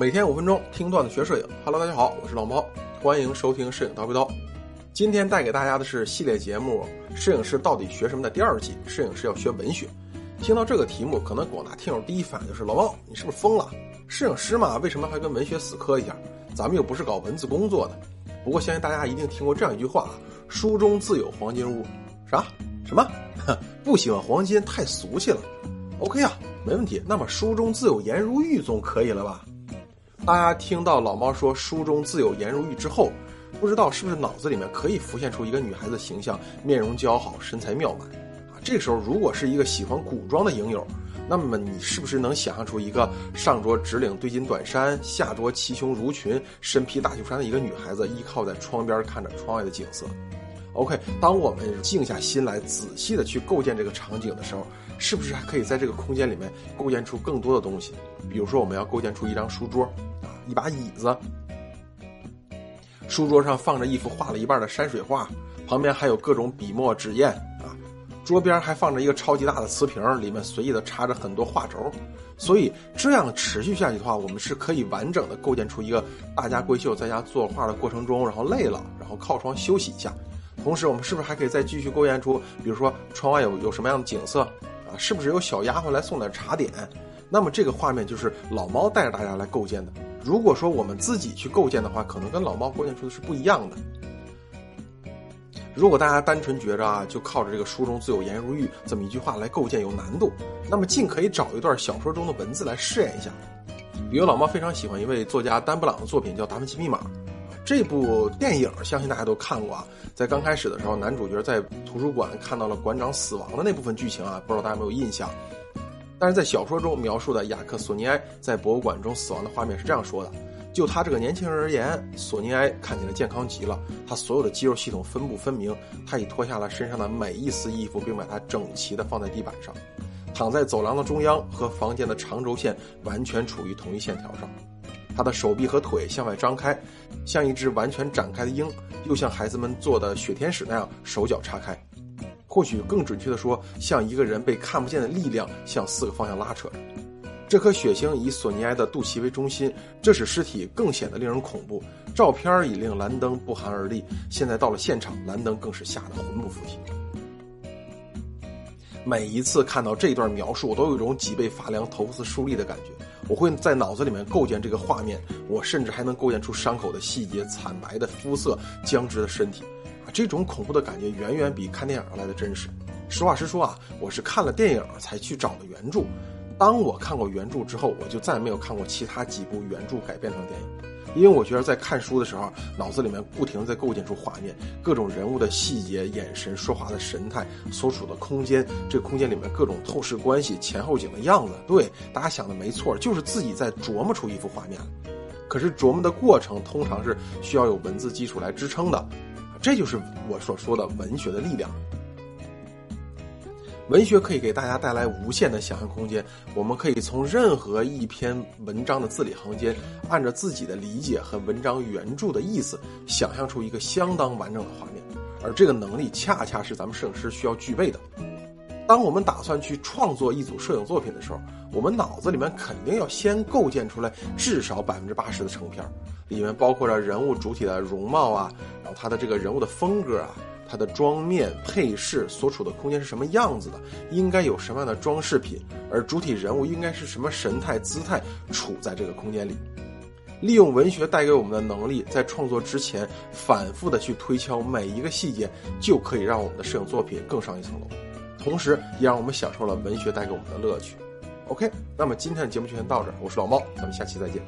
每天五分钟听段子学摄影。Hello，大家好，我是老猫，欢迎收听《摄影叨逼叨》。今天带给大家的是系列节目《摄影师到底学什么》的第二季。摄影师要学文学。听到这个题目，可能广大听友第一反应就是：老猫，你是不是疯了？摄影师嘛，为什么还跟文学死磕一下？咱们又不是搞文字工作的。不过相信大家一定听过这样一句话：书中自有黄金屋。啥？什么？不喜欢黄金，太俗气了。OK 啊，没问题。那么书中自有颜如玉总可以了吧？大家听到老猫说“书中自有颜如玉”之后，不知道是不是脑子里面可以浮现出一个女孩子形象，面容姣好，身材妙曼啊？这时候如果是一个喜欢古装的影友，那么你是不是能想象出一个上着直领对襟短衫，下着齐胸襦裙，身披大袖衫的一个女孩子，依靠在窗边看着窗外的景色？OK，当我们静下心来，仔细的去构建这个场景的时候，是不是还可以在这个空间里面构建出更多的东西？比如说，我们要构建出一张书桌。啊一把椅子，书桌上放着一幅画了一半的山水画，旁边还有各种笔墨纸砚啊，桌边还放着一个超级大的瓷瓶，里面随意的插着很多画轴，所以这样持续下去的话，我们是可以完整的构建出一个大家闺秀在家作画的过程中，然后累了，然后靠窗休息一下，同时我们是不是还可以再继续构建出，比如说窗外有有什么样的景色啊，是不是有小丫鬟来送点茶点？那么这个画面就是老猫带着大家来构建的。如果说我们自己去构建的话，可能跟老猫构建出的是不一样的。如果大家单纯觉着啊，就靠着这个“书中自有颜如玉”这么一句话来构建有难度，那么尽可以找一段小说中的文字来试验一下。比如老猫非常喜欢一位作家丹布朗的作品叫《达芬奇密码》，这部电影相信大家都看过啊。在刚开始的时候，男主角在图书馆看到了馆长死亡的那部分剧情啊，不知道大家有没有印象？但是在小说中描述的雅克·索尼埃在博物馆中死亡的画面是这样说的：就他这个年轻人而言，索尼埃看起来健康极了，他所有的肌肉系统分布分明，他已脱下了身上的每一丝衣服，并把它整齐地放在地板上，躺在走廊的中央，和房间的长轴线完全处于同一线条上。他的手臂和腿向外张开，像一只完全展开的鹰，又像孩子们做的雪天使那样手脚叉开。或许更准确的说，像一个人被看不见的力量向四个方向拉扯。这颗血星以索尼埃的肚脐为中心，这使尸体更显得令人恐怖。照片已令兰登不寒而栗，现在到了现场，兰登更是吓得魂不附体。每一次看到这段描述，我都有一种脊背发凉、头丝竖立的感觉。我会在脑子里面构建这个画面，我甚至还能构建出伤口的细节、惨白的肤色、僵直的身体。啊这种恐怖的感觉远远比看电影来的真实。实话实说啊，我是看了电影才去找的原著。当我看过原著之后，我就再也没有看过其他几部原著改编成电影，因为我觉得在看书的时候，脑子里面不停在构建出画面，各种人物的细节、眼神、说话的神态、所处的空间，这空间里面各种透视关系、前后景的样子。对，大家想的没错，就是自己在琢磨出一幅画面。可是琢磨的过程通常是需要有文字基础来支撑的。这就是我所说的文学的力量。文学可以给大家带来无限的想象空间，我们可以从任何一篇文章的字里行间，按照自己的理解和文章原著的意思，想象出一个相当完整的画面。而这个能力，恰恰是咱们摄影师需要具备的。当我们打算去创作一组摄影作品的时候，我们脑子里面肯定要先构建出来至少百分之八十的成片，里面包括着人物主体的容貌啊。然后他的这个人物的风格啊，它的妆面配饰所处的空间是什么样子的？应该有什么样的装饰品？而主体人物应该是什么神态姿态处在这个空间里？利用文学带给我们的能力，在创作之前反复的去推敲每一个细节，就可以让我们的摄影作品更上一层楼，同时也让我们享受了文学带给我们的乐趣。OK，那么今天的节目就先到这儿，我是老猫，咱们下期再见。